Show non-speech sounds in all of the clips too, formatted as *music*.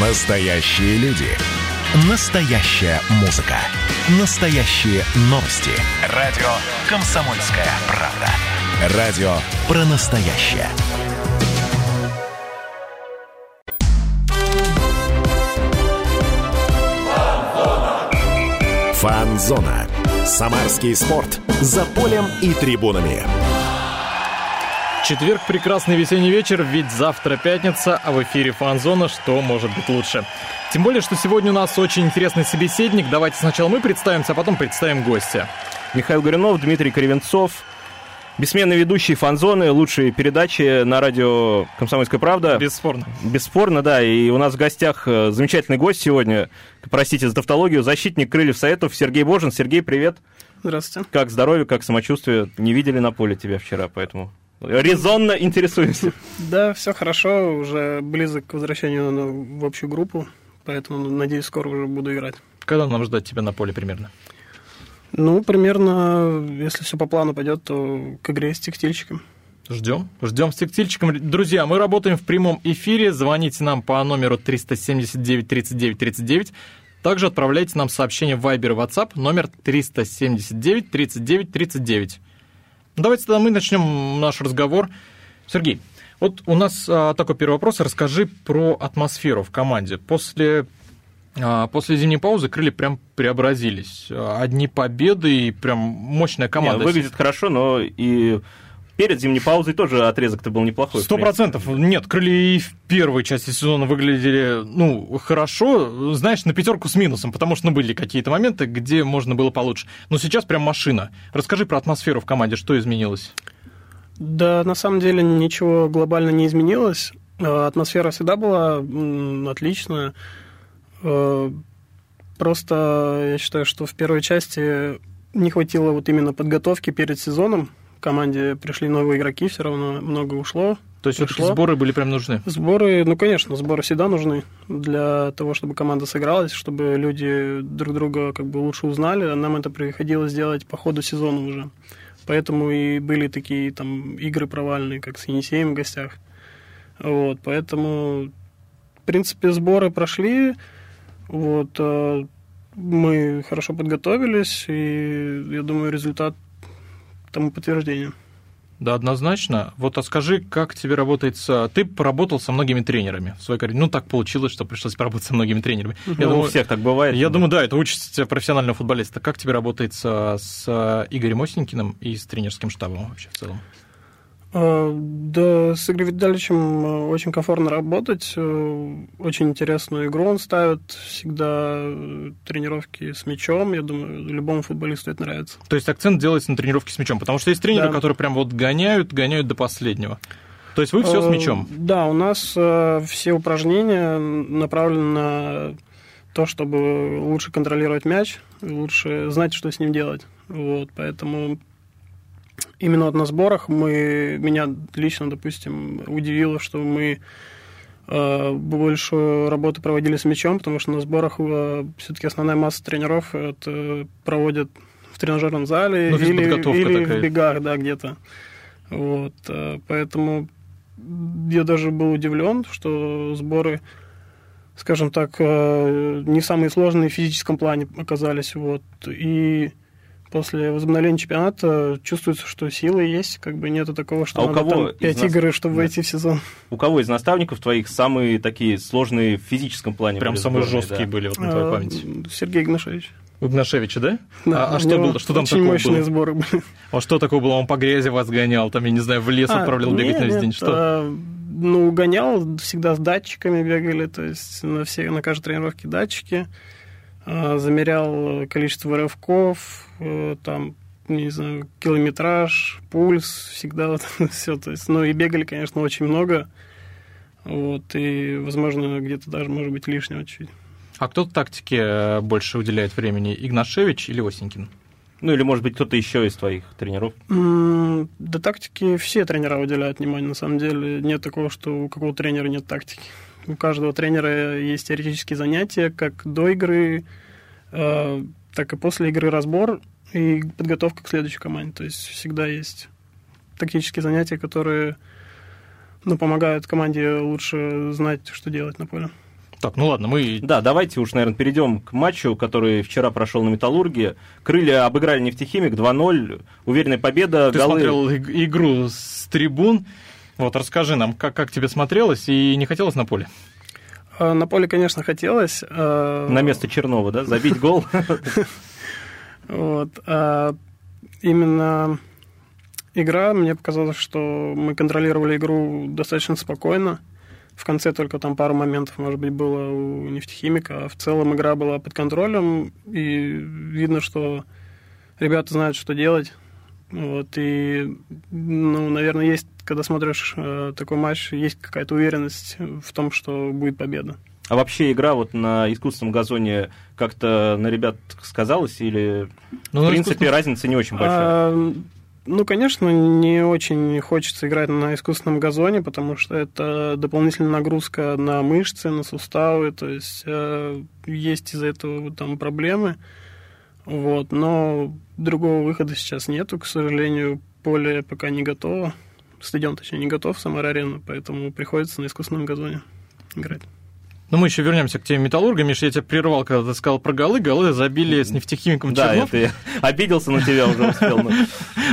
Настоящие люди. Настоящая музыка. Настоящие новости. Радио «Комсомольская правда». Радио про настоящее. Фанзона. Самарский спорт. За полем и трибунами. Четверг, прекрасный весенний вечер, ведь завтра пятница, а в эфире Фанзона что может быть лучше. Тем более, что сегодня у нас очень интересный собеседник. Давайте сначала мы представимся, а потом представим гостя. Михаил Горюнов, Дмитрий Кривенцов, бессменный ведущий фанзоны, лучшие передачи на радио «Комсомольская правда». Бесспорно. Бесспорно, да. И у нас в гостях э, замечательный гость сегодня, простите за тавтологию, защитник Крыльев Советов Сергей Божин. Сергей, привет. Здравствуйте. Как здоровье, как самочувствие? Не видели на поле тебя вчера, поэтому резонно интересуемся. Да, все хорошо, уже близок к возвращению в общую группу, поэтому, надеюсь, скоро уже буду играть. Когда нам ждать тебя на поле примерно? Ну, примерно, если все по плану пойдет, то к игре с текстильщиком. Ждем. Ждем с текстильщиком. Друзья, мы работаем в прямом эфире. Звоните нам по номеру 379 39 39. Также отправляйте нам сообщение в Viber и WhatsApp номер 379 39 39. Давайте тогда мы начнем наш разговор. Сергей, вот у нас а, такой первый вопрос. Расскажи про атмосферу в команде. После, а, после зимней паузы крылья прям преобразились. Одни победы и прям мощная команда. Не, выглядит хорошо, но и перед зимней паузой тоже отрезок-то был неплохой. Сто процентов. Нет, крылья и в первой части сезона выглядели, ну, хорошо, знаешь, на пятерку с минусом, потому что ну, были какие-то моменты, где можно было получше. Но сейчас прям машина. Расскажи про атмосферу в команде, что изменилось? Да, на самом деле ничего глобально не изменилось. Э, атмосфера всегда была отличная. Э, просто я считаю, что в первой части не хватило вот именно подготовки перед сезоном, команде пришли новые игроки, все равно много ушло. То есть все-таки сборы были прям нужны? Сборы, ну, конечно, сборы всегда нужны для того, чтобы команда сыгралась, чтобы люди друг друга как бы лучше узнали. Нам это приходилось делать по ходу сезона уже. Поэтому и были такие там игры провальные, как с Енисеем в гостях. Вот, поэтому, в принципе, сборы прошли. Вот, э, мы хорошо подготовились, и я думаю, результат тому подтверждение. Да, однозначно. Вот а скажи, как тебе работает с... Ты поработал со многими тренерами в своей карьере. Ну, так получилось, что пришлось поработать со многими тренерами. Я ну, думаю, у всех так бывает. Я думаю, да, это участь профессионального футболиста. Как тебе работает с, с Игорем Осенькиным и с тренерским штабом вообще в целом? А, да, с Игорем Витальевичем э, очень комфортно работать. Э, очень интересную игру он ставит. Всегда э, тренировки с мячом. Я думаю, любому футболисту это нравится. То есть акцент делается на тренировке с мячом, потому что есть тренеры, да. которые прям вот гоняют, гоняют до последнего. То есть вы все с мячом? Да, у нас все упражнения направлены на то, чтобы лучше контролировать мяч, лучше знать, что с ним делать. Вот, поэтому именно на сборах мы, меня лично, допустим, удивило, что мы э, большую работу проводили с мячом, потому что на сборах э, все-таки основная масса тренеров это проводят в тренажерном зале ну, или, или в бегах, да, где-то. Вот, э, поэтому я даже был удивлен, что сборы, скажем так, э, не самые сложные в физическом плане оказались. Вот, и после возобновления чемпионата чувствуется, что силы есть, как бы нету такого, что а у кого 5 нас... игр, чтобы да. войти в сезон. У кого из наставников твоих самые такие сложные в физическом плане? Прям самые сборные, жесткие да. были вот на твоей а, памяти? Сергей Игнашевич. У Игнашевича, да? Да. А, а что было? Что там очень такого мощные было? сборы были. А что такое было? Он по грязи вас гонял, там, я не знаю, в лес а, отправлял бегать нет, на весь день? Что? А, ну, гонял, всегда с датчиками бегали, то есть на, все, на каждой тренировке датчики. А, замерял количество рывков, э, там не знаю, километраж, пульс, всегда вот *laughs* все. То есть, ну и бегали, конечно, очень много. Вот, и, возможно, где-то даже, может быть, лишнего чуть. А кто тактике э, больше уделяет времени, Игнашевич или Осенькин? Ну, или, может быть, кто-то еще из твоих тренеров? Mm, да тактики все тренера уделяют внимание, на самом деле. Нет такого, что у какого тренера нет тактики. У каждого тренера есть теоретические занятия, как до игры, э, так и после игры разбор и подготовка к следующей команде. То есть всегда есть тактические занятия, которые ну, помогают команде лучше знать, что делать на поле. Так, ну ладно, мы... Да, давайте уж, наверное, перейдем к матчу, который вчера прошел на Металлурге. Крылья обыграли нефтехимик 2-0. Уверенная победа. Ты голы... смотрел игру с трибун. Вот расскажи нам, как, как тебе смотрелось и не хотелось на поле? А, на поле, конечно, хотелось. А, на место Чернова, да? Забить гол? *laughs* Вот. А именно игра, мне показалось, что мы контролировали игру достаточно спокойно. В конце только там пару моментов, может быть, было у нефтехимика. А в целом игра была под контролем, и видно, что ребята знают, что делать. Вот, и, ну, наверное, есть, когда смотришь э, такой матч, есть какая-то уверенность в том, что будет победа. А вообще игра вот на искусственном газоне как-то на ребят сказалась или, ну, в принципе, искусствен... разница не очень большая? А, ну, конечно, не очень хочется играть на искусственном газоне, потому что это дополнительная нагрузка на мышцы, на суставы, то есть э, есть из-за этого там проблемы. Вот, но другого выхода сейчас нету, к сожалению, поле пока не готово. Стадион, точнее, не готов, Самара-арена, поэтому приходится на искусственном газоне играть. Ну, мы еще вернемся к теме Металлурга. Миша, я тебя прервал, когда ты сказал про голы. Голы забили с нефтехимиком да, Чернов. Да, это я *laughs* обиделся на тебя уже успел. *laughs*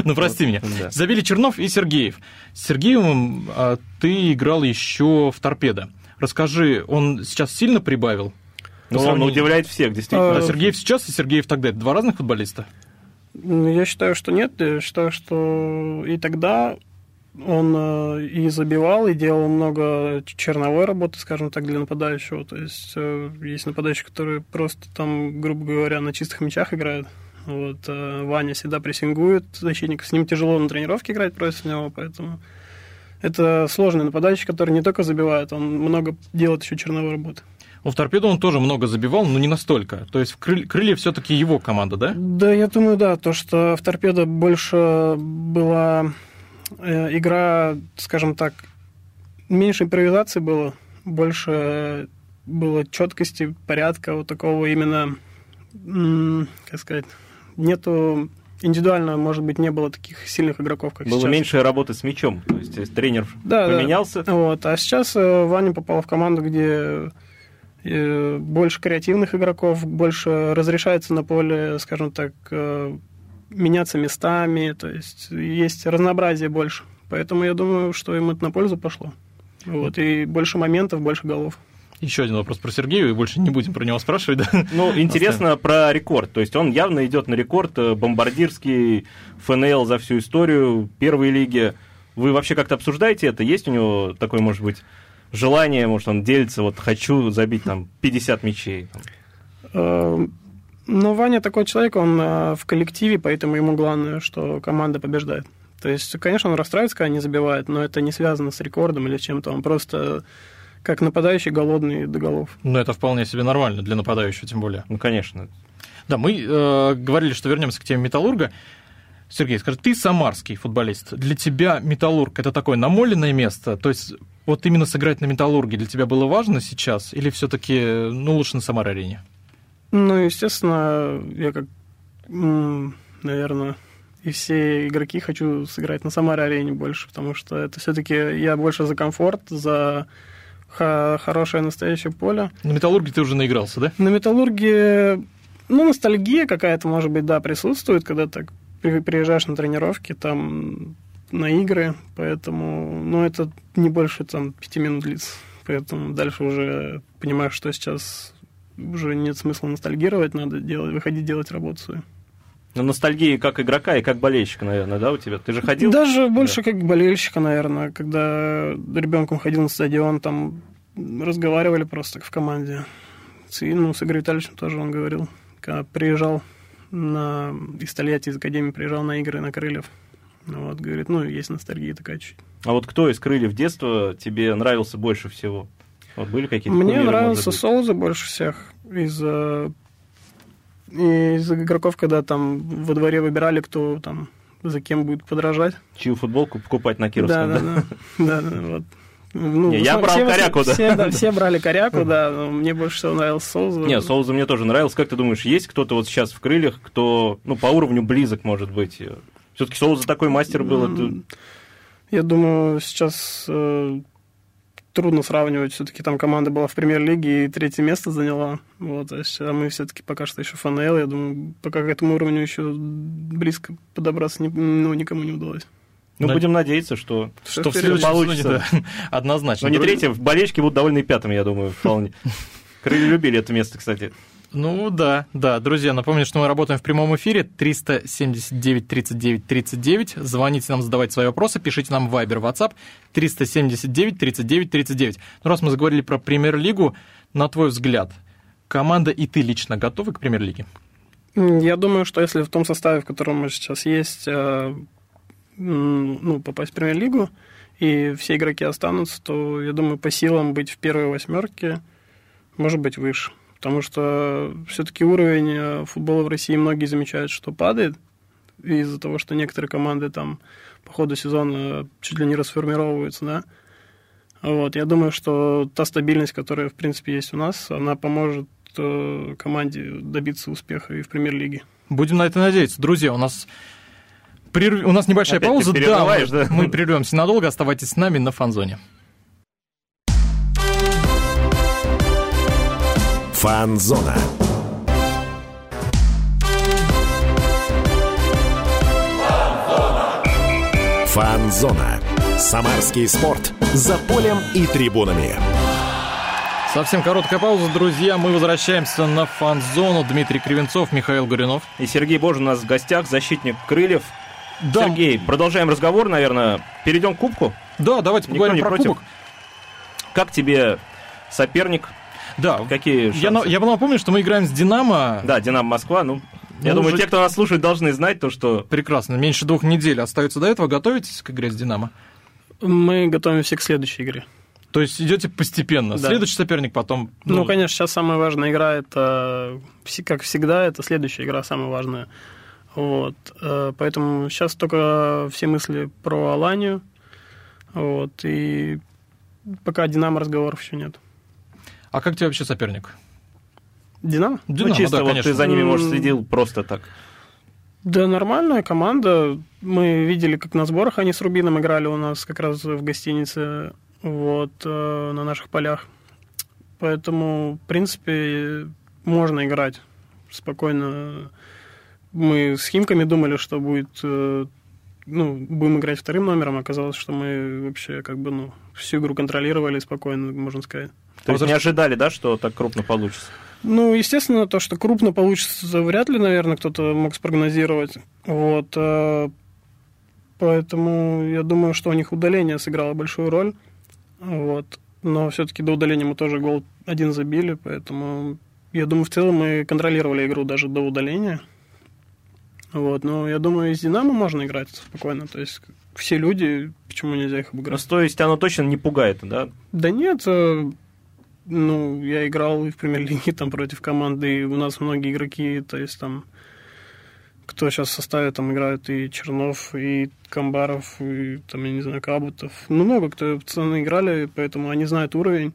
Ну, прости меня. Забили Чернов и Сергеев. С Сергеевым а, ты играл еще в торпедо. Расскажи, он сейчас сильно прибавил? Ну, он удивляет всех, действительно. А Сергеев сейчас и Сергеев тогда. Это два разных футболиста? Я считаю, что нет. Я считаю, что и тогда он э, и забивал, и делал много черновой работы, скажем так, для нападающего. То есть э, есть нападающие, которые просто там, грубо говоря, на чистых мячах играют. Вот, э, Ваня всегда прессингует защитник. С ним тяжело на тренировке играть против него, поэтому это сложный нападающий, который не только забивает, он много делает еще черновой работы. Ну, в торпеду он тоже много забивал, но не настолько. То есть в крылья, крылья все-таки его команда, да? Да, я думаю, да. То, что в торпедо больше была игра, скажем так, меньше импровизации было, больше было четкости, порядка, вот такого именно, как сказать, нету индивидуально, может быть, не было таких сильных игроков, как было сейчас. Было меньше работы с мячом, то есть тренер да, поменялся. Да. Вот. А сейчас э, Ваня попал в команду, где э, больше креативных игроков, больше разрешается на поле, скажем так, меняться местами, то есть есть разнообразие больше. Поэтому я думаю, что им это на пользу пошло. Вот, и больше моментов, больше голов. Еще один вопрос про Сергея, и больше не будем про него спрашивать. Да? Ну, интересно Оставим. про рекорд. То есть он явно идет на рекорд э, бомбардирский ФНЛ за всю историю первой лиги. Вы вообще как-то обсуждаете это? Есть у него такое, может быть, желание, может, он делится, вот хочу забить там 50 мячей? Эм, ну, Ваня такой человек, он э, в коллективе, поэтому ему главное, что команда побеждает. То есть, конечно, он расстраивается, когда не забивает, но это не связано с рекордом или чем-то. Он просто как нападающий голодный до голов. Ну, это вполне себе нормально для нападающего, тем более. Ну, конечно. Да, мы э, говорили, что вернемся к теме Металлурга. Сергей, скажи, ты самарский футболист. Для тебя Металлург это такое намоленное место? То есть вот именно сыграть на Металлурге для тебя было важно сейчас? Или все-таки ну, лучше на Самар-арене? Ну, естественно, я как, наверное, и все игроки хочу сыграть на Самаре-арене больше, потому что это все-таки я больше за комфорт, за хорошее настоящее поле. На Металлурге ты уже наигрался, да? На Металлурге, ну, ностальгия какая-то, может быть, да, присутствует, когда так приезжаешь на тренировки, там, на игры, поэтому, ну, это не больше, там, пяти минут длится. Поэтому дальше уже понимаешь, что сейчас уже нет смысла ностальгировать, надо делать, выходить делать работу свою. Ну, ностальгии как игрока и как болельщика, наверное, да, у тебя? Ты же ходил? Даже больше да. как болельщика, наверное. Когда ребенком ходил на стадион, там разговаривали просто в команде. С, ну, с Игорем Витальевичем тоже он говорил. Когда приезжал на, из Тольятти, из Академии, приезжал на игры на Крыльев. Вот, говорит, ну, есть ностальгия такая чуть. А вот кто из Крыльев детства тебе нравился больше всего? Вот были какие-то Мне нравился Солза больше всех из из игроков, когда там во дворе выбирали, кто там за кем будет подражать. Чью футболку покупать на Кировском, да? Да, да, да, вот. Ну, не, я брал все, коряку, да. Все, да. Все брали коряку, *laughs* да, но мне больше всего нравился Соуза. Не, Соуза мне тоже нравился. Как ты думаешь, есть кто-то вот сейчас в крыльях, кто ну, по уровню близок может быть? Все-таки Соуза такой мастер был. Это... Я думаю, сейчас э, трудно сравнивать. Все-таки там команда была в премьер-лиге и третье место заняла. Вот, а мы все-таки пока что еще ФНЛ. Я думаю, пока к этому уровню еще близко подобраться не, ну, никому не удалось. Ну, Да. будем надеяться, что... Что в вперед следующем получится. да, *laughs* однозначно. Но не третье, болельщики будут довольны и пятым, я думаю, вполне. *laughs* Крылья любили это место, кстати. Ну да, да, друзья, напомню, что мы работаем в прямом эфире 379 39 39. Звоните нам, задавайте свои вопросы, пишите нам в Viber, WhatsApp 379 39 39. Ну, раз мы заговорили про премьер-лигу, на твой взгляд, команда и ты лично готовы к премьер-лиге? Я думаю, что если в том составе, в котором мы сейчас есть, э, ну, попасть в премьер-лигу, и все игроки останутся, то, я думаю, по силам быть в первой восьмерке, может быть, выше. Потому что все-таки уровень э, футбола в России многие замечают, что падает из-за того, что некоторые команды там по ходу сезона чуть ли не расформировываются, да. Вот, я думаю, что та стабильность, которая, в принципе, есть у нас, она поможет э, команде добиться успеха и в премьер-лиге. Будем на это надеяться. Друзья, у нас прерв- у нас небольшая Опять пауза. Да, да? мы прервемся надолго. Оставайтесь с нами на фанзоне. Фанзона. Фанзона. Самарский спорт. За полем и трибунами. Совсем короткая пауза, друзья. Мы возвращаемся на фан-зону. Дмитрий Кривенцов, Михаил Горюнов. И Сергей Божин у нас в гостях, защитник крыльев. Да, Сергей, продолжаем разговор, наверное. Перейдем к кубку. да давайте Никто поговорим не про против? кубок. Как тебе соперник? Да, Какие я, шансы? я бы напомню, что мы играем с «Динамо». Да, Динамо Москва. Ну, я Ну, думаю, уже- те, кто нас слушает, должны знать то, что Прекрасно. Меньше двух недель остается до этого. Готовитесь к игре с «Динамо»? Мы готовимся к следующей игре. То есть идете постепенно. Да. Следующий соперник потом... Ну, конечно, сейчас самая важная игра это, вс- как всегда, это следующая игра самая важная. Вот. э, Поэтому сейчас только все мысли про Аланию. Вот. И пока Динамо разговоров еще нет. А как тебе вообще соперник? Динамо? «Динамо», ну, чисто да, вот конечно. ты за ними, может, следил просто так. Да, нормальная команда. Мы видели, как на сборах они с Рубином играли у нас как раз в гостинице, вот, э, на наших полях. Поэтому, в принципе, можно играть спокойно. Мы с Химками думали, что будет, э, ну, будем играть вторым номером. Оказалось, что мы вообще как бы, ну, всю игру контролировали спокойно, можно сказать. То есть не ожидали, да, что так крупно получится? Ну, естественно, то, что крупно получится, вряд ли, наверное, кто-то мог спрогнозировать. Вот. э, Поэтому я думаю, что у них удаление сыграло большую роль. Вот. Но все-таки до удаления мы тоже гол один забили, поэтому я думаю, в целом мы контролировали игру даже до удаления. Вот. Но я думаю, и с Динамо можно играть спокойно. То есть все люди, почему нельзя их Ну, обыграть? то есть оно точно не пугает, да? Да нет, э, ну, я играл и в премьер-лиге там против команды, и у нас многие игроки, то есть там, кто сейчас в составе там играют, и Чернов, и Камбаров, и там, я не знаю, Кабутов. Ну, много кто пацаны играли, поэтому они знают уровень.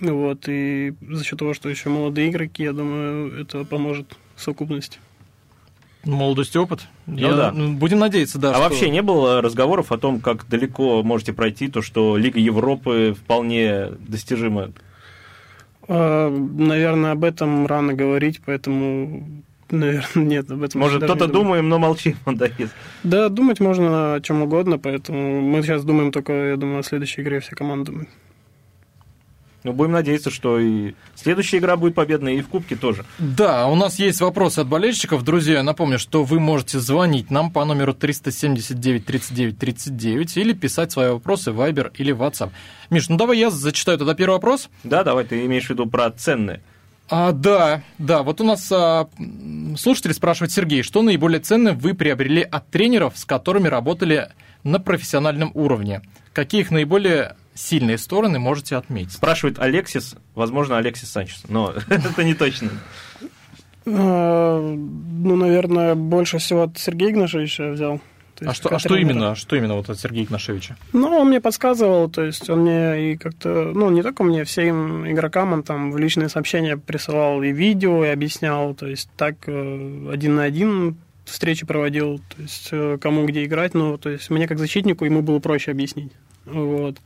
Вот, и за счет того, что еще молодые игроки, я думаю, это поможет в совокупности. Молодость и опыт. Я- да. ну, Будем надеяться, да. а что- вообще не было разговоров о том, как далеко можете пройти, то, что Лига Европы вполне достижима? А, Наверное, об этом рано говорить, поэтому, наверное, *laughs* нет, об этом Может, кто-то думаем, но молчим, *laughs* да, есть. Да, думать можно о чем угодно, поэтому мы сейчас думаем только, я думаю, о следующей игре вся команда думает. Ну, будем надеяться, что и следующая игра будет победной, и в Кубке тоже. Да, у нас есть вопросы от болельщиков. Друзья, я напомню, что вы можете звонить нам по номеру 379 39 39 или писать свои вопросы в Viber или WhatsApp. Миш, ну давай я зачитаю тогда первый вопрос. Да, давай, ты имеешь в виду про ценные. А, да, да, вот у нас а, слушатель спрашивает, Сергей, что наиболее ценное вы приобрели от тренеров, с которыми работали на профессиональном уровне? Какие их наиболее сильные стороны можете отметить? Спрашивает Алексис, возможно, Алексис Санчес, но *laughs* это не точно. А, Ну, наверное, больше всего от Сергея Игнашевича взял. А что, а что именно, что именно вот от Сергея Игнашевича? Ну, он мне подсказывал, то есть он мне и как-то, ну, не только мне, всем игрокам он там в личные сообщения присылал и видео, и объяснял, то есть так э, один на один встречи проводил, то есть э, кому где играть, ну, то есть мне как защитнику ему было проще объяснить, вот.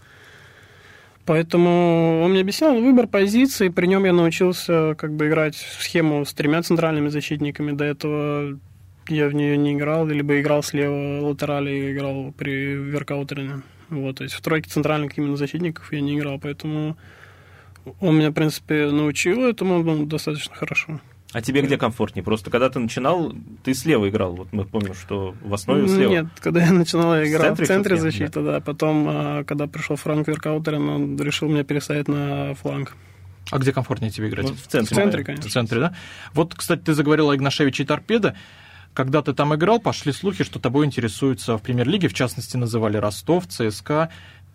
Поэтому он мне объяснял выбор позиции, при нем я научился как бы играть в схему с тремя центральными защитниками. До этого я в нее не играл, либо играл слева латерали, играл при веркаутере. Вот, то есть в тройке центральных именно защитников я не играл, поэтому он меня, в принципе, научил этому ну, достаточно хорошо. А тебе где комфортнее? Просто когда ты начинал, ты слева играл. Вот мы помним, что в основе слева. Нет, когда я начинал, я играл в центре, в центре защиты, да. да. Потом, а, когда пришел Франк Веркаутерен, он решил меня переставить на фланг. А где комфортнее тебе играть? Ну, в центре. В центре, конечно. В центре, да? Вот, кстати, ты заговорил о Игнашевиче и Торпедо. Когда ты там играл, пошли слухи, что тобой интересуются в премьер-лиге, в частности, называли Ростов, ЦСКА.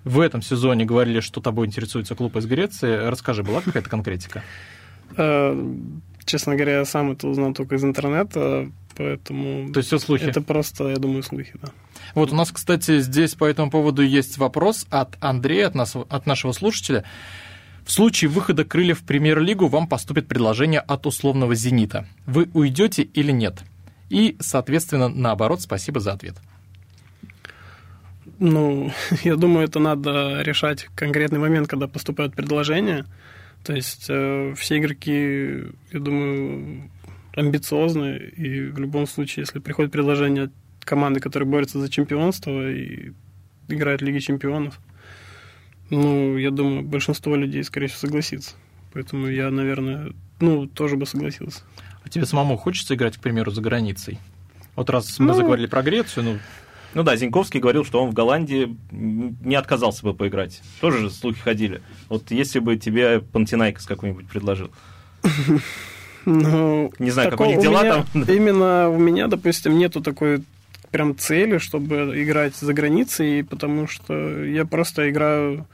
В этом сезоне говорили, что тобой интересуется клуб из Греции. Расскажи, была какая-то конкретика? Честно говоря, я сам это узнал только из интернета, поэтому... То есть все слухи? Это просто, я думаю, слухи, да. Вот у нас, кстати, здесь по этому поводу есть вопрос от Андрея, от, нас, от нашего слушателя. В случае выхода крыльев в премьер-лигу вам поступит предложение от условного «Зенита». Вы уйдете или нет? И, соответственно, наоборот, спасибо за ответ. Ну, *laughs* я думаю, это надо решать конкретный момент, когда поступают предложения. То есть э, все игроки, я думаю, амбициозны, и в любом случае, если приходит предложение от команды, которая борется за чемпионство и играет в Лиге чемпионов, ну, я думаю, большинство людей, скорее всего, согласится. Поэтому я, наверное, ну, тоже бы согласился. А тебе самому хочется играть, к примеру, за границей? Вот раз мы ну, заговорили про Грецию, ну, ну да, Зиньковский говорил, что он в Голландии не отказался бы поиграть. Тоже же слухи ходили. Вот если бы тебе Панатинаикос какой-нибудь предложил. Ну, не знаю, как у них дела меня, там. Именно у меня, допустим, нету такой прям цели, чтобы играть за границей, потому что я просто играю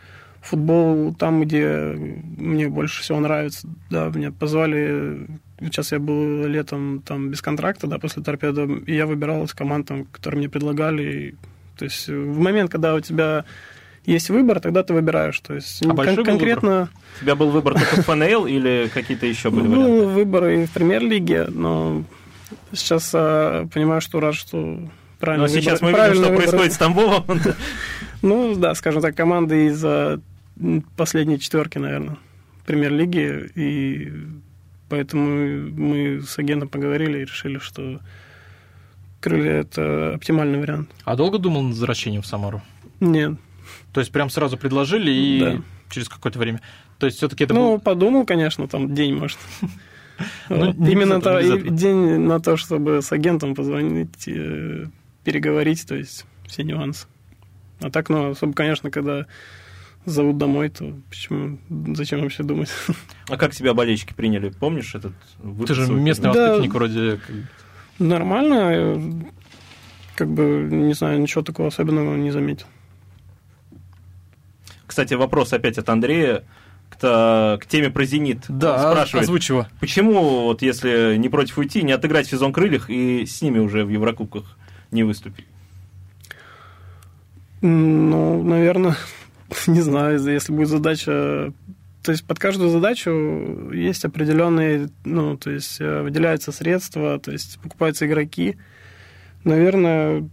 футбол там, где мне больше всего нравится. Да, меня позвали Сейчас я был летом там без контракта, да, после торпеда, и я выбирал из команд, там, которые мне предлагали. И, то есть в момент, когда у тебя есть выбор, тогда ты выбираешь. То есть а кон- конкретно... Выбор? У тебя был выбор только в ФНЛ или какие-то еще были был варианты? Был выбор и в премьер-лиге, но сейчас а, понимаю, что рад, что правильно Но сейчас мы видим, что выбор. происходит с Тамбовом. Ну, да, скажем так, команды из а, последней четверки, наверное, премьер-лиги, и Поэтому мы с агентом поговорили и решили, что крылья – это оптимальный вариант. А долго думал над возвращением в Самару? Нет. То есть прям сразу предложили и да. через какое-то время? То есть все-таки это Ну, был... подумал, конечно, там день, может. *laughs* Ну, Именно день на то, чтобы с агентом позвонить, э, переговорить, то есть все нюансы. А так, ну, особо, конечно, когда зовут домой, то почему, зачем вообще думать? А как тебя болельщики приняли? Помнишь этот выпуск? Ты же местный да, воспитанник вроде... Нормально. Как бы, не знаю, ничего такого особенного не заметил. Кстати, вопрос опять от Андрея к, к теме про «Зенит». Да, спрашивает, озвучиваю. Почему, вот если не против уйти, не отыграть сезон крыльях и с ними уже в Еврокубках не выступить? Ну, наверное, *laughs* не знаю, если будет задача... То есть под каждую задачу есть определенные, ну, то есть э, выделяются средства, то есть покупаются игроки. Наверное,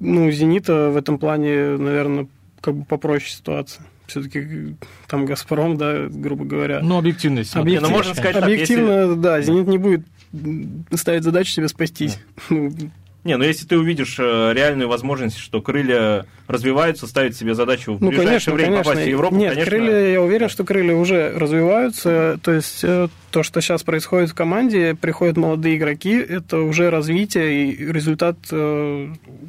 ну, «Зенита» в этом плане, наверное, как бы попроще ситуация. Все-таки там «Газпром», да, грубо говоря. Ну, объективность. Объектив... Ну, можно сказать, Объективно, так, если... да, «Зенит» не будет ставить задачу себе спастись. Ну, не, ну если ты увидишь э, реальную возможность, что крылья развиваются, ставят себе задачу в ну, ближайшее конечно, время конечно. попасть в Европу, Нет, конечно... крылья, я уверен, что крылья уже развиваются. То есть э, то, что сейчас происходит в команде, приходят молодые игроки, это уже развитие, и результат э,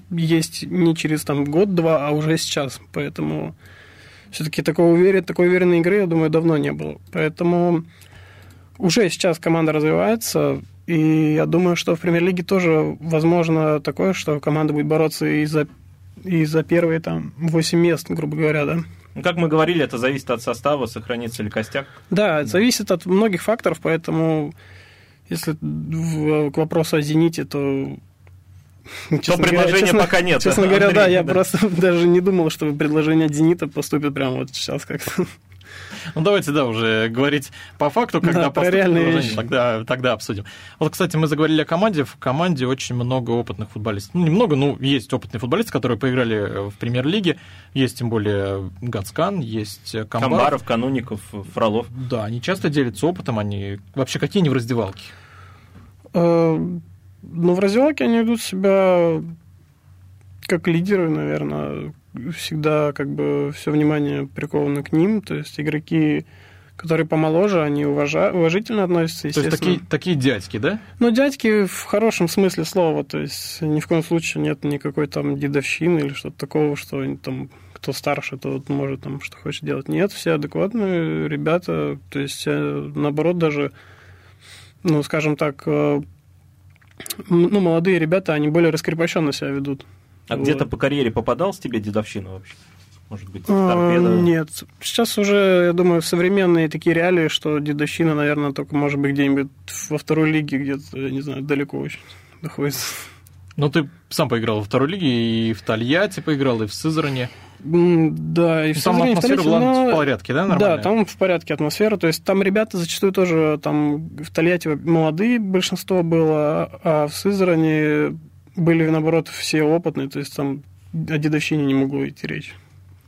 есть не через там год-два, а уже сейчас. Поэтому все-таки такого уверен, такой уверенной игры, я думаю, давно не было. Поэтому уже сейчас команда развивается, и я думаю, что в премьер-лиге тоже возможно такое, что команда будет бороться и за, и за первые там 8 мест, грубо говоря, да. Ну, как мы говорили, это зависит от состава, сохранится ли костяк. Да, это зависит от многих факторов, поэтому если к вопросу о «Зените», то Честно то предложения честно, пока нет. Честно говоря, Андрей, да, я *laughs* да. просто *laughs* даже не думал, что предложение от «Зенита» поступит прямо вот сейчас как-то. Ну, давайте, да, уже говорить по факту, когда Да, про реальные вещи. Тогда, тогда обсудим. Вот, кстати, мы заговорили о команде. В команде очень много опытных футболистов. Ну, немного, ну, есть опытные футболисты, которые поиграли в премьер-лиге. Есть, тем более, Гацкан, есть Камбаров. Камбаров, Кануников, Фролов. Да, они часто делятся опытом. Они вообще какие они в раздевалке? Э, Ну, в раздевалке они ведут себя как лидеры, наверное. Всегда как бы все внимание приковано к ним. То есть игроки, которые помоложе, они уважа- уважительно относятся, То есть такие, такие дядьки, да? Ну, дядьки в хорошем смысле слова. То есть ни в коем случае нет никакой там дедовщины или что-то такого, что там кто старше, тот может там что хочет делать. Нет, все адекватные ребята. То есть, э, наоборот, даже, ну, скажем так, э, ну, молодые ребята, они более раскрепощенно себя ведут. А Вот. где-то по карьере попадалась тебе дедовщина вообще? Может быть, А, торпеда? Нет. Сейчас уже, я думаю, современные такие реалии, что дедовщина, наверное, только может быть где-нибудь во второй лиге, где-то, я не знаю, далеко очень находится. Ну, ты сам поиграл во второй лиге, и в Тольятти поиграл, и в Сызране. Да, и в Ну, Там атмосфера была но- в порядке, да, нормально? Да, там в порядке атмосфера. То есть там ребята зачастую тоже там в Тольятти молодые большинство было, а в Сызрани были, наоборот, все опытные. То есть там о дедовщине не могло идти речь.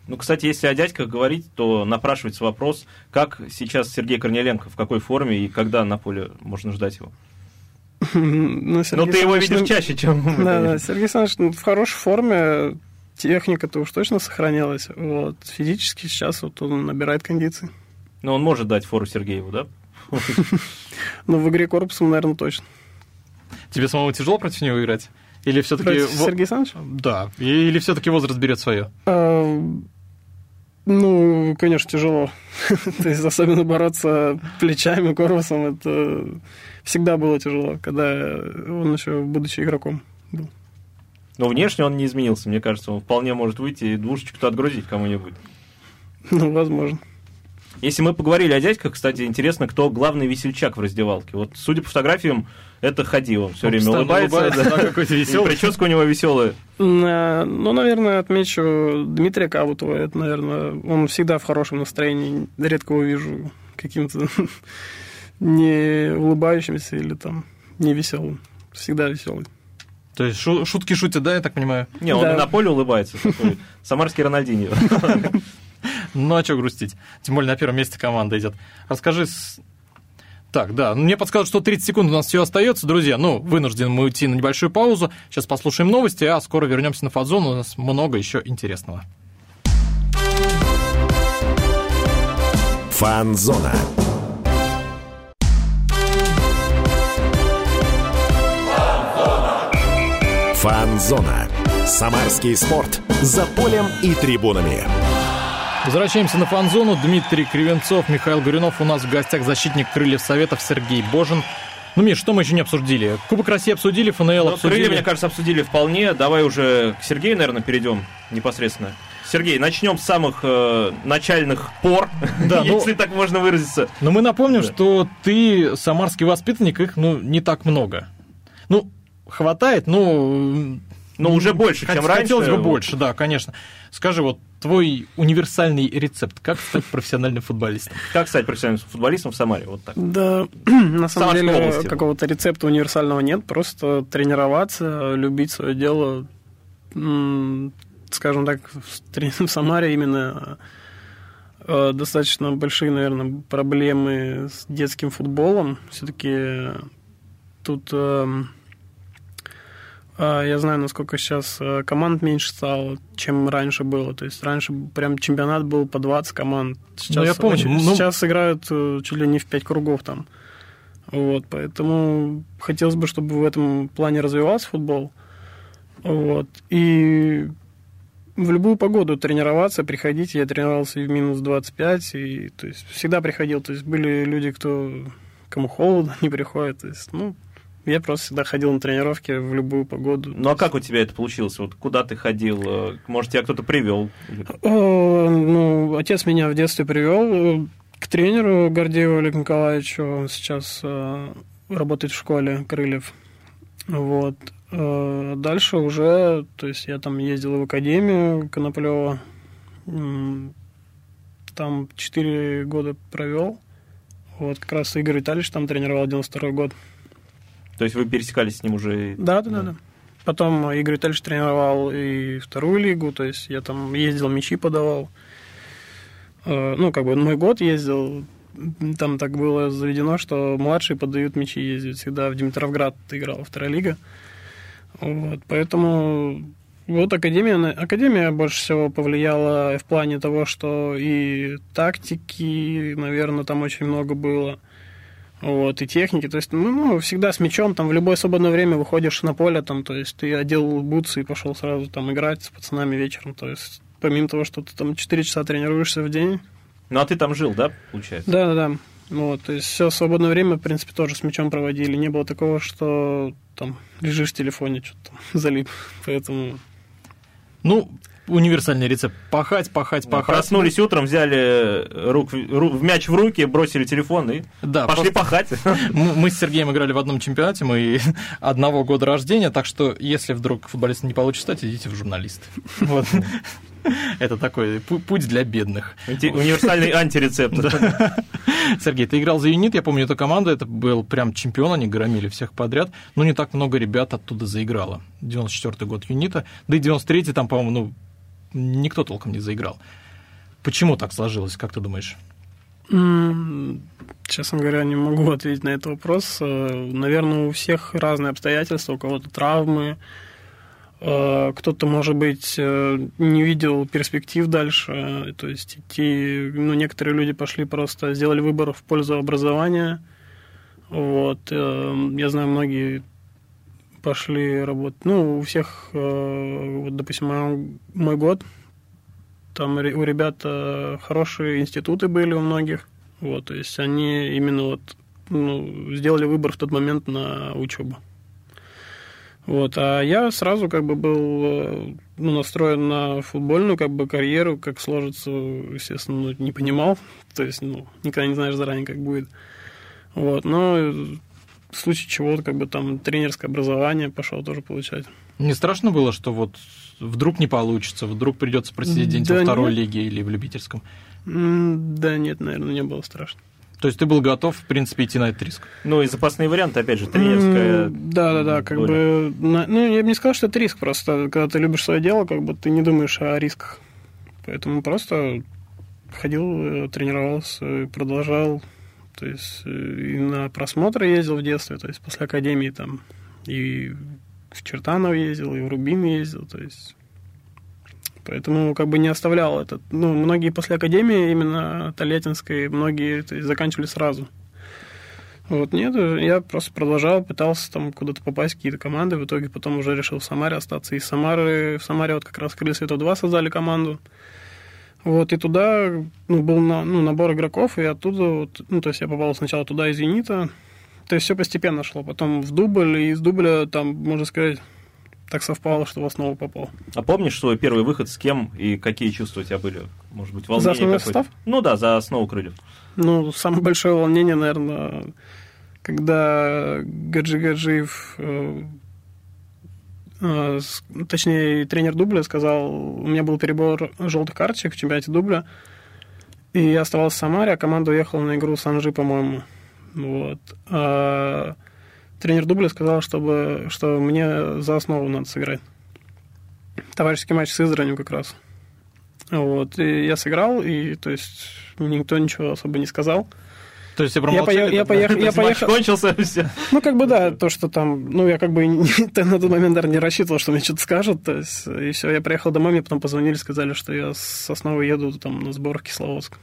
Ну, кстати, если о дядьках говорить, то напрашивается вопрос, как сейчас Сергей Корнеленко, в какой форме и когда на поле можно ждать его? Ну, *laughs* Ну, Сергей ты его видишь ну, чаще, чем Да, да, конечно. Сергей Александрович ну, в хорошей форме, техника-то уж точно сохранилась. Вот. Физически сейчас вот он набирает кондиции. Но он может дать фору Сергееву, да? *laughs* Но в игре корпусом, наверное, точно. Тебе самому тяжело против него играть? Или все-таки... Против Сергея Александровича? Да. Или все-таки возраст берет свое? А, Ну, конечно, тяжело. *laughs* То есть, особенно бороться плечами, корпусом, это всегда было тяжело, когда он еще, будучи игроком, был. Но внешне он не изменился, мне кажется. Он вполне может выйти и двушечку-то отгрузить кому-нибудь. Ну, возможно. Если мы поговорили о дядьках, кстати, интересно, кто главный весельчак в раздевалке. Вот, судя по фотографиям, это Хади, он все Он время улыбается. улыбается, да. какой-то веселый. прическа у него веселая. На- Ну, наверное, отмечу Дмитрия Кабутова. Это, наверное, он всегда в хорошем настроении. Редко его вижу каким-то *laughs* не улыбающимся или там не веселым. Всегда веселый. То есть шу- шутки шутят, да, я так понимаю? Не, он Да. и на поле улыбается. такой *laughs* Самарский Рональдинho. *laughs* Ну, а что грустить? Тем более на первом месте команда идет. Расскажи... Так, да, ну, мне подсказывают, что 30 секунд у нас все остается, друзья. Ну, вынуждены мы уйти на небольшую паузу. Сейчас послушаем новости, а скоро вернемся на фазон. У нас много еще интересного. Фанзона. Фанзона. Самарский спорт. За полем и трибунами. Возвращаемся на фан-зону. Дмитрий Кривенцов, Михаил Горюнов. У нас в гостях защитник Крыльев Советов Сергей Божин. Ну, Миш, что мы еще не обсудили? Кубок России обсудили, ФНЛ Ну, обсудили. крылья, мне кажется, обсудили вполне. Давай уже к Сергею, наверное, перейдем непосредственно. Сергей, начнем с самых э, начальных пор, Да, *laughs* ну- если так можно выразиться. Но мы напомним, Да. что ты самарский воспитанник, их, ну, не так много. Ну, хватает, ну... Но уже больше, хот- чем раньше. Хотелось бы больше, да, конечно. Скажи, вот твой универсальный рецепт, как стать *laughs* профессиональным футболистом? Как стать профессиональным футболистом в Самаре? Вот так. Да, *clears throat* на самом Самарской деле области. какого-то рецепта универсального нет. Просто тренироваться, любить свое дело. Скажем так, *laughs* в Самаре именно э, достаточно большие, наверное, проблемы с детским футболом. Все-таки тут эм, я знаю, насколько сейчас э, команд меньше стало, чем раньше было. То есть раньше прям чемпионат был по 20 команд. Сейчас, Ну, я помню, очень- ну- сейчас играют э, чуть ли не в 5 кругов там. Вот, поэтому хотелось бы, чтобы в этом плане развивался футбол. Вот. И в любую погоду тренироваться, приходить. Я тренировался и в минус 25, и то есть всегда приходил. То есть были люди, кто кому холодно, *laughs* не приходят. То есть, ну, я просто всегда ходил на тренировки в любую погоду. Ну а как у тебя это получилось? Вот куда ты ходил? Э, Может, тебя кто-то привел? Э, Ну, отец меня в детстве привел э, к тренеру Гордееву Олегу Николаевичу. Он сейчас э, работает в школе Крыльев. Вот. Э, Дальше уже, то есть я там ездил в академию Коноплева. Там 4 года провел. Вот как раз Игорь Витальевич там тренировал 92 год. То есть вы пересекались с ним уже? Да, да, да. да. Потом Игорь Витальевич тренировал и вторую лигу, то есть я там ездил, мячи подавал. Э, Ну, как бы мой год ездил, там так было заведено, что младшие подают мячи, ездят всегда в Димитровград играл, вторая лига. Вот, поэтому вот Академия, Академия больше всего повлияла в плане того, что и тактики, наверное, там очень много было. Вот, и техники, то есть, ну, ну, всегда с мячом, там, в любое свободное время выходишь на поле, там, то есть, ты одел бутсы и пошел сразу там играть с пацанами вечером, то есть, помимо того, что ты там 4 часа тренируешься в день, Ну, а ты там жил, да, получается? да-да-да, вот, то есть, все свободное время, в принципе, тоже с мячом проводили, не было такого, что там лежишь в телефоне, что-то там *laughs* залип, поэтому... Ну, универсальный рецепт. Пахать, пахать, пахать. Проснулись утром, взяли рук, ру- в мяч в руки, бросили телефон и Да, пошли пахать. *laughs* Мы с Сергеем играли в одном чемпионате, мы *laughs* одного года рождения, так что если вдруг футболист не получит стать, идите в журналист. *laughs* Вот. Это такой пу- путь для бедных. Универсальный антирецепт. Сергей, ты играл за «Юнит», я помню эту команду, это был прям чемпион, они громили всех подряд, но не так много ребят оттуда заиграло. 94-й год «Юнита», да и 93-й там, по-моему, ну, никто толком не заиграл. Почему так сложилось, как ты думаешь? Честно говоря, не могу *laughs* ответить на этот вопрос. Э, Наверное, у всех разные обстоятельства, у кого-то травмы, э, кто-то, может быть, э, не видел перспектив дальше, то есть идти, ну, некоторые люди пошли просто, сделали выбор в пользу образования, вот, я знаю, многие пошли работать, ну, у всех, э, вот, допустим, мой- год, там у ребят э, хорошие институты были у многих. Вот, то есть они именно вот ну, сделали выбор в тот момент на учебу. Вот, а я сразу как бы был э, ну, настроен на футбольную как бы карьеру, как сложится, естественно, ну, не понимал. *laughs* То есть, ну, никогда не знаешь заранее, как будет. Вот, но в случае чего как бы там тренерское образование пошел тоже получать. Не страшно было, что вот вдруг не получится, вдруг придется просидеть день Да во второй нет. лиге или в любительском? Да нет, наверное, не было страшно. То есть ты был готов, в принципе, идти на этот риск? Ну и запасные варианты, опять же, тренерская. Да, да, да, как доля. бы. ну, я бы не сказал, что это риск просто. Когда ты любишь свое дело, как бы ты не думаешь о рисках. Поэтому просто ходил, э, тренировался, продолжал. То есть э, и на просмотры ездил в детстве, то есть после академии там и в Чертанов ездил, и в Рубин ездил, то есть Поэтому как бы не оставлял этот. Ну, многие после академии, именно Толетинской, многие то есть, заканчивали сразу. Вот, нет, я просто продолжал, пытался там куда-то попасть какие-то команды, в итоге потом уже решил в Самаре остаться. Из Самары, в Самаре вот как раз Крылья Света 2 создали команду. Вот, и туда ну, был на, ну, набор игроков, и оттуда, вот, ну, то есть я попал сначала туда из «Зенита», то есть все постепенно шло. Потом в дубль, и из дубля там, можно сказать, так совпало, что в основу попал. А помнишь свой первый выход с кем и какие чувства у тебя были? Может быть, волнение За основной состав? Ну да, за основу крыльев. Ну, самое большое волнение, наверное, когда Гаджи Гаджиев, э, точнее, тренер дубля сказал, у меня был перебор желтых карточек в чемпионате дубля, и я оставался в Самаре, а команда уехала на игру с Анжи, по-моему. Вот. А тренер дубля сказал, чтобы, что мне за основу надо сыграть. Товарищеский матч с Изранем как раз. Вот. И я сыграл, и то есть никто ничего особо не сказал. То есть Я, пое- я поехал, *laughs* То я поехал. кончился, все. Ну, как бы да, то, что там, ну, я как бы *laughs* на тот момент даже не рассчитывал, что мне что-то скажут. То есть, и все, я приехал домой, мне потом позвонили, сказали, что я с основы еду там на сбор в Кисловодск.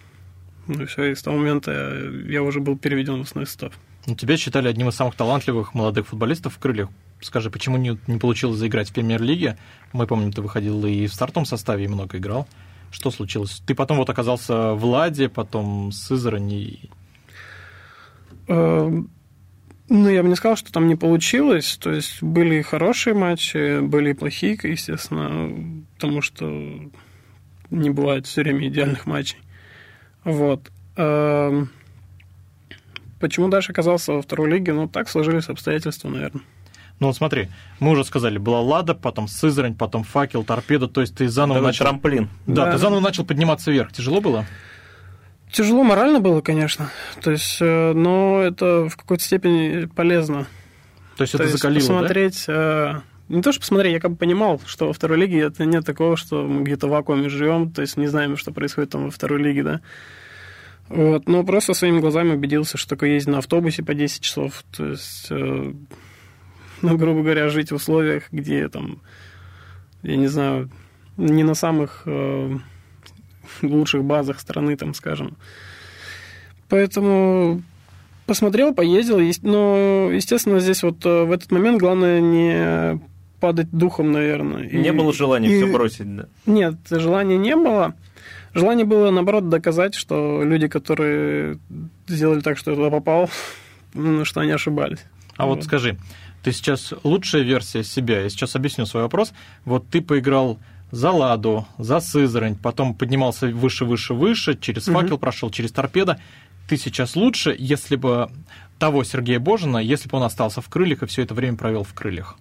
Ну все, и с того момента я, я уже был переведен в основной состав. Ну, Тебя считали одним из самых талантливых молодых футболистов в крыльях. Скажи, почему не, не получилось заиграть в премьер-лиге? Мы помним, ты выходил и в стартовом составе, и много играл. Что случилось? Ты потом вот оказался в Ладе, потом с Израни. Э, Ну, я бы не сказал, что там не получилось. То есть были и хорошие матчи, были и плохие, естественно, потому что не бывает все время идеальных матчей. Вот. Эм, Почему дальше оказался во второй лиге? Ну, так сложились обстоятельства, наверное. Ну вот смотри, мы уже сказали, была Лада, потом Сызрань, потом Факел, Торпеда, то есть ты заново Такой начал... трамплин. Да, Да. ты заново начал подниматься вверх. Тяжело было? Тяжело морально было, конечно. То есть, э, но это в какой-то степени полезно. То есть То это есть закалило, да? посмотреть... э, Не то, что посмотреть, я как бы понимал, что во второй лиге это нет такого, что мы где-то в вакууме живем, то есть не знаем, что происходит там во второй лиге, да. Вот, но просто своими глазами убедился, что такое ездить на автобусе по 10 часов, то есть, э, ну, грубо говоря, жить в условиях, где там, я не знаю, не на самых э, лучших базах страны, там, скажем. Поэтому посмотрел, поездил, есть- но, естественно, здесь вот э, в этот момент главное не падать духом, наверное. Не И- было желания и- все бросить, да. Нет, желания не было. Желание было, наоборот, доказать, что люди, которые сделали так, что я туда попал, *laughs* что они ошибались. А вот скажи, ты сейчас лучшая версия себя. Я сейчас объясню свой вопрос. Вот ты поиграл за Ладу, за Сызрань, потом поднимался выше, выше, выше, через Мгм. факел прошел, через торпедо. Ты сейчас лучше, если бы того Сергея Божина, если бы он остался в крыльях и все это время провел в крыльях.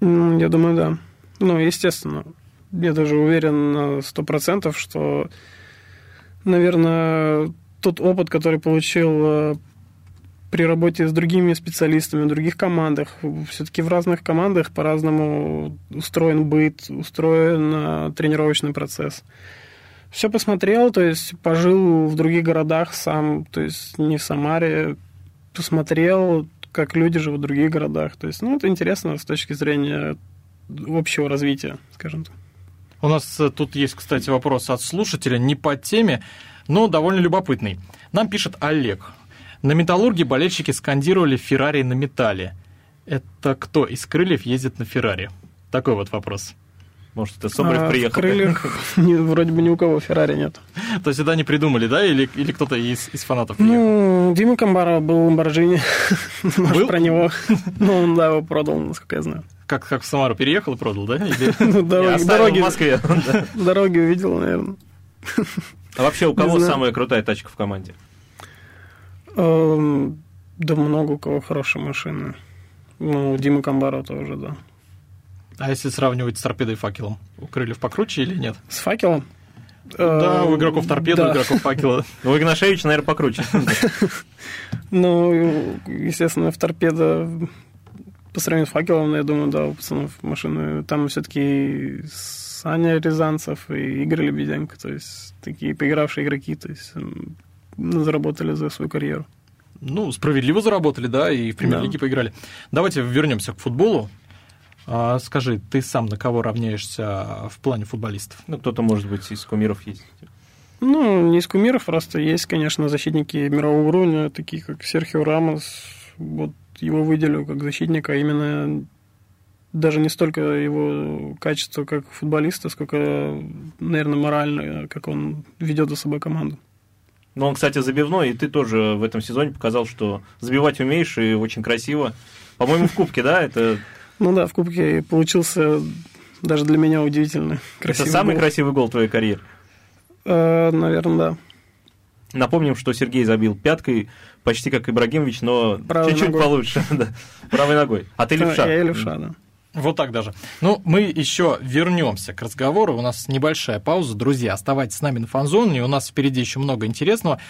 М, Я думаю, да. Ну, естественно. Я даже уверен на сто процентов, что, наверное, тот опыт, который получил э, при работе с другими специалистами в других командах, все-таки в разных командах по-разному устроен быт, устроен э, тренировочный процесс. Все посмотрел, то есть пожил в других городах сам, то есть не в Самаре, посмотрел, как люди живут в других городах. То есть, ну, это интересно с точки зрения общего развития, скажем так. У нас э, тут есть, кстати, вопрос от слушателя, не по теме, но довольно любопытный. Нам пишет Олег. На металлурге болельщики скандировали «Феррари на металле». Это кто из крыльев ездит на Феррари? Такой вот вопрос. Может, это Соболев А, приехал. В крыльях *laughs* ни- вроде бы ни у кого Феррари нет. То есть это они придумали, да, или, или кто-то из, из фанатов приехал? Ну, Дима Камбара был в Ламборджини. *laughs* Был? Может, про него. *laughs* Ну, он, да, его продал, насколько я знаю. Как, как в Самару переехал и продал, да? Или- Ну, Дороги, оставил в дороги, Москве. Дороги увидел, наверное. А вообще, у кого Не самая крутая тачка в команде? Эм, Да много у кого хорошие машины. Ну, у Димы Камбара тоже, да. А если сравнивать с торпедой и факелом? У крыльев покруче или нет? С факелом? Да, у игроков торпеды, у игроков факела. *laughs* Ну, Игнашевич, наверное, покруче. *laughs* Ну, естественно, в торпедо по сравнению с факелом, я думаю, да, у пацанов машины. Там все-таки Саня Рязанцев и Игорь Лебеденко, то есть такие поигравшие игроки, то есть заработали за свою карьеру. Ну, справедливо заработали, да, и в премьер-лиге поиграли. Давайте вернемся к футболу. А, скажи, ты сам на кого равняешься в плане футболистов? Ну, кто-то, может быть, из кумиров есть. Ну, не из кумиров, просто есть, конечно, защитники мирового уровня, такие как Серхио Рамос. Вот его выделю как защитника, именно даже не столько его качество как футболиста, сколько, наверное, морально, как он ведет за собой команду. Но он, кстати, забивной, и ты тоже в этом сезоне показал, что забивать умеешь и очень красиво. По-моему, в Кубке, да? Это, Ну да, в Кубке получился даже для меня удивительно это красивый самый гол. красивый гол твоей карьере. Э, наверное, да. Напомним, что Сергей забил пяткой, почти как Ибрагимович, но чуть-чуть получше. *laughs* да. Правой ногой. А ты левша. Я левша, да. Вот так даже. Ну, мы еще вернемся к разговору. У нас небольшая пауза. Друзья, оставайтесь с нами на фанзоне. У нас впереди еще много интересного.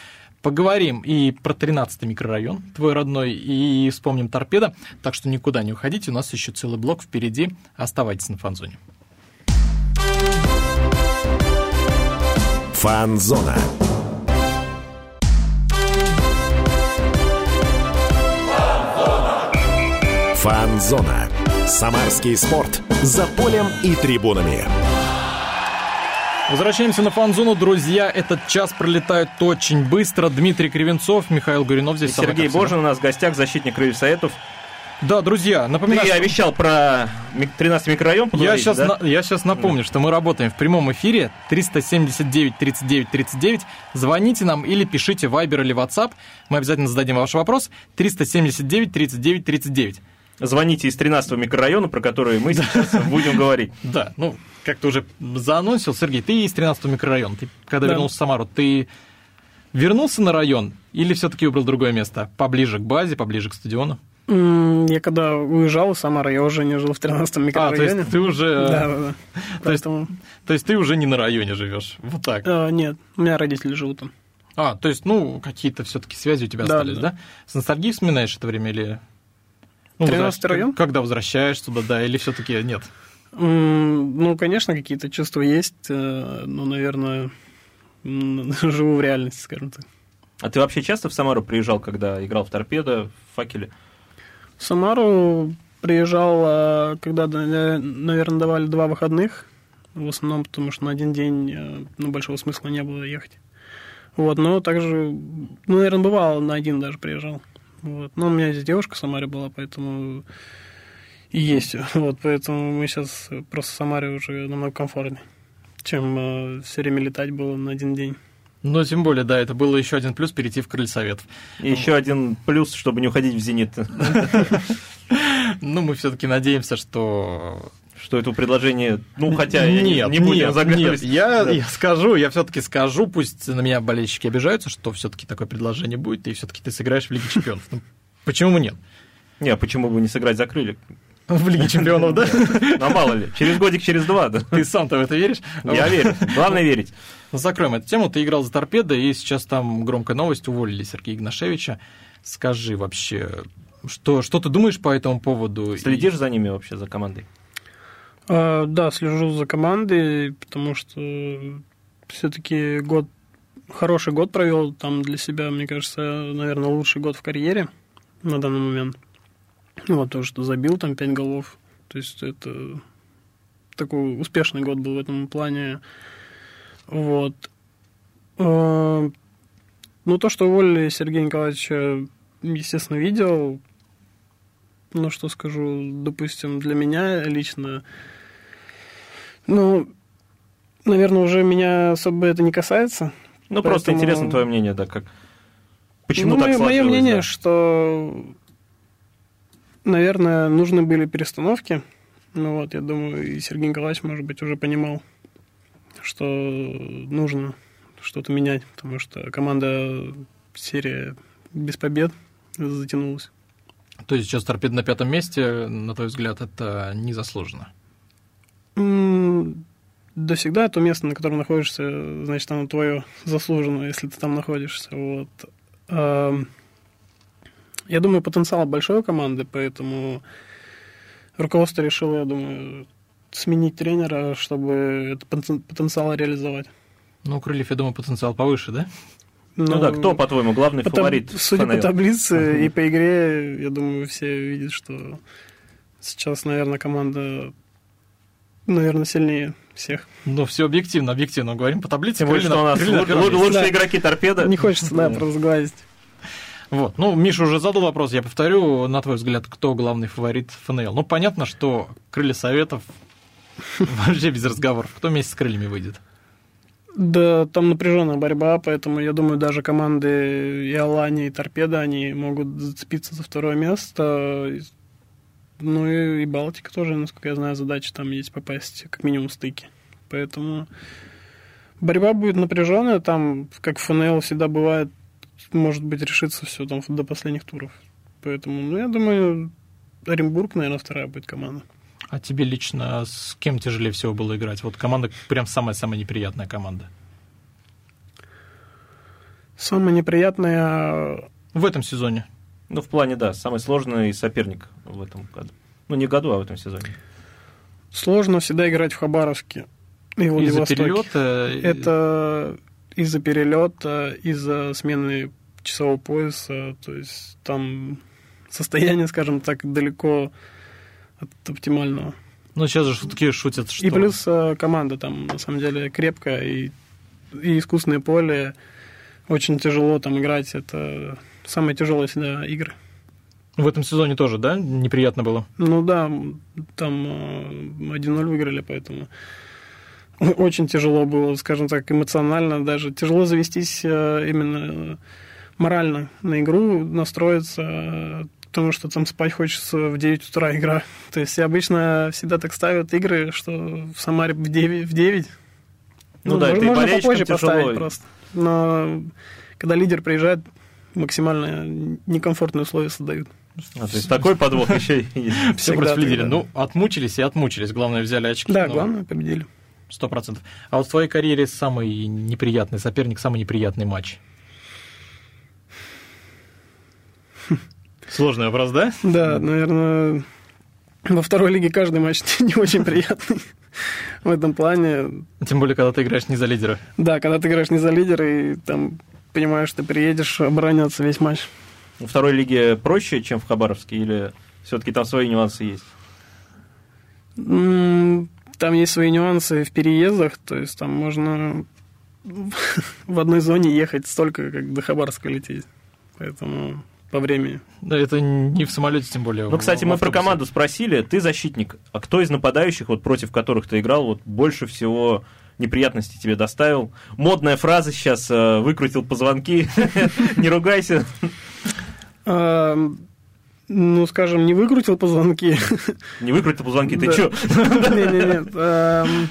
Поговорим и про 13-й микрорайон, твой родной, и вспомним торпеда. Так что никуда не уходите, у нас еще целый блок впереди. Оставайтесь на фанзоне. Фанзона. Фанзона. Самарский спорт. За полем и трибунами. Возвращаемся на фан-зону, друзья. Этот час пролетает очень быстро. Дмитрий Кривенцов, Михаил Гуринов здесь. мной, Сергей. Божин у нас в гостях, защитник Крыльев Советов. Да, друзья, Ты напоминаю, что- обещал про ми- 13 микрорайон Я сейчас, да? я сейчас напомню, что мы работаем в прямом эфире 379 39 39. Звоните нам или пишите Viber или WhatsApp. Мы обязательно зададим ваш вопрос. 379 39 39. Звоните из 13 микрорайона, про который мы сейчас будем говорить. *laughs* Да, ну, как ты уже заанонсил, Сергей, ты из 13 микрорайона. Ты, когда Да. вернулся в Самару, ты вернулся на район или все-таки выбрал другое место? Поближе к базе, поближе к стадиону? Я когда уезжал из Самары, я уже не жил в 13-м А, то микрорайоне. есть ты уже... Да, да, да. То есть- Поэтому... То есть ты уже не на районе живешь. Вот так. э, нет, у меня родители живут там. А, то есть, ну, какие-то все-таки связи у тебя Да, остались, да. да? С ностальгией вспоминаешь это время или... Ну, 13-й возвращ- район? Когда возвращаешься туда, да, или все-таки нет? Ну, конечно, какие-то чувства есть, э, но, наверное, *laughs* живу в реальности, скажем так. А ты вообще часто в Самару приезжал, когда играл в торпедо, в факеле? В Самару приезжал, а, когда, наверное, давали два выходных. В основном, потому что на один день э, ну, большого смысла не было ехать. Вот, но также, ну, наверное, бывало, на один даже приезжал. Вот. Но у меня здесь девушка в Самаре была, поэтому и есть. *laughs* Вот, поэтому мы сейчас просто в Самаре уже намного комфортнее, чем все время летать было на один день. Но тем более, да, это было еще один плюс перейти в крылья советов. И еще один плюс, чтобы не уходить в «Зенит». *laughs* Ну, мы все-таки надеемся, что... Что это предложение, ну, хотя я не- нет, не будем нет, загадывать. нет, я, Да. я скажу, я все-таки скажу, пусть на меня болельщики обижаются, что все-таки такое предложение будет, и все-таки ты сыграешь в Лиге Чемпионов. Ну, почему нет? Не, а почему бы не сыграть за крылья? В Лиге Чемпионов, да? Ну, мало ли, через годик, через два, да. Ты сам-то в это веришь? Я верю. Главное верить. Закроем эту тему. Ты играл за торпедо, и сейчас там громкая новость, уволили Сергея Игнашевича. Скажи вообще, что, что ты думаешь по этому поводу? И- Следишь за ними вообще, за командой? А, да, слежу за командой, потому что все-таки год хороший год провел там для себя, мне кажется, наверное, лучший год в карьере на данный момент. Вот то, что забил там пять голов. То есть это такой успешный год был в этом плане. Вот. А, Ну, то, что уволили Сергея Николаевича, естественно, видел. Ну, что скажу, допустим, для меня лично, ну, наверное, уже меня особо это не касается. Ну, просто Поэтому- интересно твое мнение, да, как... Почему ну, так мое, мое мнение, да? что, наверное, нужны были перестановки. Ну вот, я думаю, и Сергей Николаевич, может быть, уже понимал, что нужно что-то менять, потому что команда серия без побед затянулась. То есть сейчас торпеда на пятом месте, на твой взгляд, это незаслуженно? Да всегда то место, на котором находишься, значит, оно твое заслуженно, если ты там находишься. Вот. Ам, Я думаю, потенциал большой у команды, поэтому руководство решило, я думаю, сменить тренера, чтобы этот потен- потенциал реализовать. Ну, у Крыльев, я думаю, потенциал повыше, да? Ну да, кто, по-твоему, главный по таб- фаворит? Судя по таблице и по игре, я думаю, все видят, что сейчас, наверное, команда, наверное, сильнее всех. Ну, все объективно, объективно говорим по таблице. Тем более, что у на- нас лучшие Да. игроки торпеда. Не хочется, да, просто сглазить. Вот. Ну, Миша уже задал вопрос, я повторю, на твой взгляд, кто главный фаворит ФНЛ? Ну, понятно, что Крылья Советов *laughs* вообще без разговоров. Кто вместе с Крыльями выйдет? Да, там напряженная борьба, поэтому я думаю, даже команды и Алани, и Торпеда, они могут зацепиться за второе место. Ну и, и Балтика тоже, насколько я знаю, задача там есть попасть как минимум в стыки. Поэтому борьба будет напряженная, там, как в ФНЛ всегда бывает, может быть, решится все там до последних туров. Поэтому, ну, я думаю, Оренбург, наверное, вторая будет команда. А тебе лично с кем тяжелее всего было играть? Вот команда прям самая-самая неприятная команда. Самое неприятное В этом сезоне. Ну, в плане, да, самый сложный соперник в этом году. Ну, не году, а в этом сезоне. Сложно всегда играть в Хабаровске и Из-за перелета. Это из-за перелета, из-за смены часового пояса. То есть там состояние, скажем так, далеко от оптимального. Ну, сейчас же шутки шутят, что... И плюс э, команда там на самом деле крепкая, и, и искусственное поле. Очень тяжело там играть. Это самые тяжелые всегда игры. В этом сезоне тоже, да? Неприятно было? Ну да, там э, 1-0 выиграли, поэтому *laughs* очень тяжело было, скажем так, эмоционально даже. Тяжело завестись э, именно морально на игру, настроиться, э, потому что там спать хочется в 9 утра игра. *laughs* То есть обычно всегда так ставят игры, что в Самаре в 9. В 9. Ну да, это и можно болельщикам попозже тяжело. поставить просто. Но когда лидер приезжает, максимально некомфортные условия создают. А, то есть такой подвох еще и *laughs* все распределили. Ну, отмучились и отмучились. Главное, взяли очки. Да, главное, победили. Сто процентов. А вот в твоей карьере самый неприятный соперник, самый неприятный матч? Сложный вопрос, да? Да, наверное, во второй лиге каждый матч *laughs* не очень приятный в этом плане. Тем более, когда ты играешь не за лидера. Да, когда ты играешь не за лидера, и там понимаешь, ты приедешь обороняться весь матч. Во второй лиге проще, чем в Хабаровске, или все-таки там свои нюансы есть? Там есть свои нюансы в переездах, то есть там можно *laughs* в одной зоне ехать столько, как до Хабаровска лететь. Поэтому по времени. Да, это не в самолете, тем более. Ну, кстати, мы про команду спросили. Ты защитник. А кто из нападающих, вот против которых ты играл, вот больше всего неприятностей тебе доставил? Модная фраза сейчас э, выкрутил позвонки. *laughs* Не ругайся. Ну, скажем, не выкрутил позвонки. Не выкрутил позвонки, ты чё? *laughs* Не-не-не.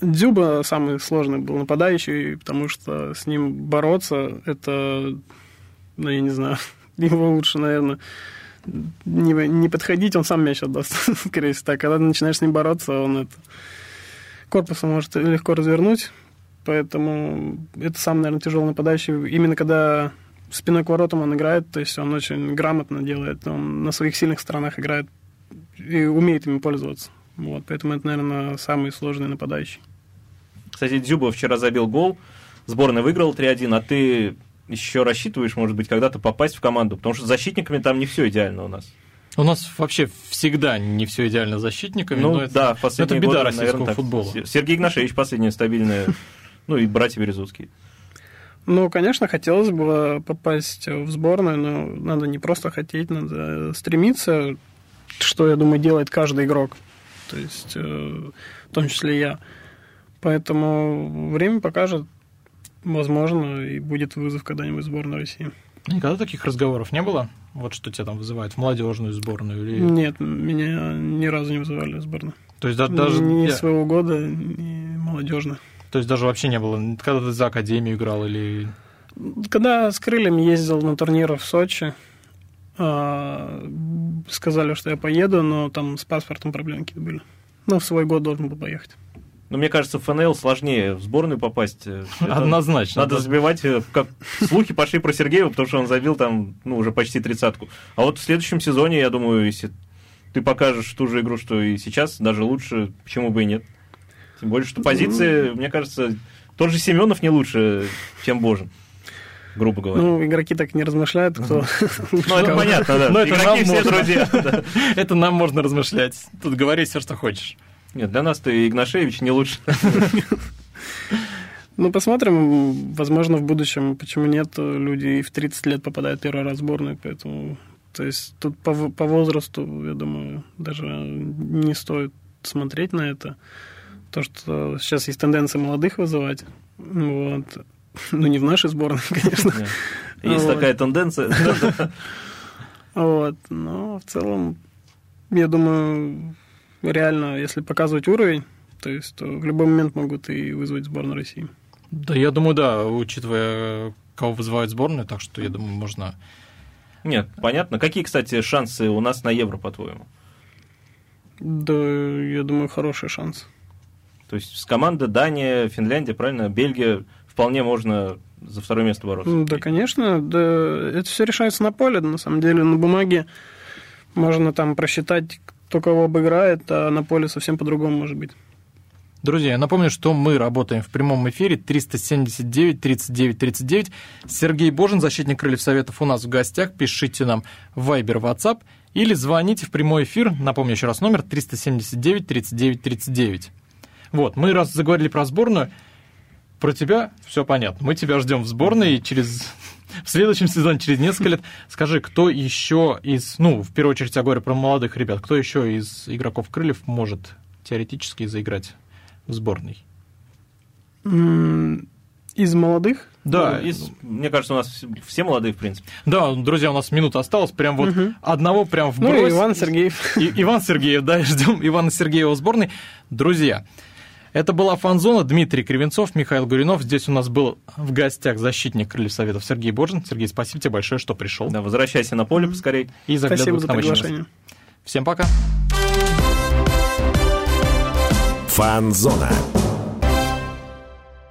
Дзюба самый сложный был нападающий, потому что с ним бороться, это, ну, я не знаю, *laughs* его лучше, наверное, не, не подходить, он сам мяч отдаст, скорее всего. Так, когда ты начинаешь с ним бороться, он это корпусом может легко развернуть, поэтому это самый, наверное, тяжелый нападающий. Именно когда спиной к воротам он играет, то есть он очень грамотно делает, он на своих сильных сторонах играет и умеет ими пользоваться. Вот, поэтому это, наверное, самый сложный нападающий. Кстати, Дзюба вчера забил гол, сборная выиграла 3-1, а ты еще рассчитываешь, может быть, когда-то попасть в команду? Потому что защитниками там не все идеально у нас. У нас вообще всегда не все идеально с защитниками. Ну но да, это, это беда годы, российского наверное, футбола. Сергей Игнашевич последняя стабильная, *laughs* ну и братья Березутские. Ну, конечно, хотелось бы попасть в сборную, но надо не просто хотеть, надо стремиться, что, я думаю, делает каждый игрок. То есть, э, в том числе я. Поэтому время покажет, возможно, и будет вызов когда-нибудь в сборную России. Никогда таких разговоров не было? Вот что тебя там вызывает в молодежную сборную? Или... Нет, меня ни разу не вызывали в сборную. То есть даже... Ни я... своего года, ни молодежную. То есть даже вообще не было? Когда ты за Академию играл или... Когда с крыльями ездил на турниры в Сочи, а, сказали, что я поеду, но там с паспортом проблемы какие-то были. Ну, в свой год должен был поехать. Но мне кажется, в ФНЛ сложнее в сборную попасть. *laughs* Однозначно. Надо забивать, э, как слухи пошли про Сергеева, потому что он забил там, ну, уже почти тридцатку. А вот в следующем сезоне, я думаю, если ты покажешь ту же игру, что и сейчас, даже лучше, почему бы и нет. Тем более, что позиции, мне кажется, тот же Семенов не лучше, чем Божин грубо говоря. Ну, игроки так не размышляют, кто... *laughs* Ну, это понятно, да. Но игроки все друзья. *laughs* Это нам можно размышлять. Тут говори все, что хочешь. Нет, для нас ты Игнашевич не лучше. Ну, посмотрим. Возможно, в будущем, почему нет, люди и в 30 лет попадают первый раз в сборную, поэтому... То есть тут по, по возрасту, я думаю, даже не стоит смотреть на это. То, что сейчас есть тенденция молодых вызывать. Вот. Ну, не в нашей сборной, *laughs* конечно. Есть такая тенденция. *laughs* Вот. Но в целом, я думаю, реально, если показывать уровень, то есть то в любой момент могут и вызвать сборную России. Да, я думаю, да, учитывая, кого вызывают сборную, так что, я думаю, можно... Нет, понятно. Какие, кстати, шансы у нас на Евро, по-твоему? Да, я думаю, хороший шанс. То есть с команды Дания, Финляндия, правильно, Бельгия вполне можно за второе место бороться. Да, конечно. Да, это все решается на поле. На самом деле, на бумаге можно там просчитать, кто кого обыграет, а на поле совсем по-другому может быть. Друзья, я напомню, что мы работаем в прямом эфире 379 39 39. Сергей Божин, защитник Крыльев Советов, у нас в гостях. Пишите нам в Viber, WhatsApp или звоните в прямой эфир. Напомню еще раз номер 379 39 39. Вот, мы раз заговорили про сборную, про тебя все понятно. Мы тебя ждем в сборной и через в следующем сезоне, через несколько лет. Скажи, кто еще из, ну, в первую очередь я говорю про молодых ребят, кто еще из игроков крыльев может теоретически заиграть в сборной? Из молодых? Да, ну, из, мне кажется, у нас все молодые, в принципе. Да, друзья, у нас минута осталась, прям вот угу. одного прям вбрось. Ну, Иван Сергеев. И, Иван Сергеев, да, *laughs* ждем Ивана Сергеева в сборной. Друзья, это была «Фанзона». Дмитрий Кривенцов, Михаил Гуринов. Здесь у нас был в гостях защитник Крыльев Советов Сергей Боржин. Сергей, спасибо тебе большое, что пришел. Да, возвращайся на поле поскорей. И спасибо за приглашение. Всем пока. «Фанзона».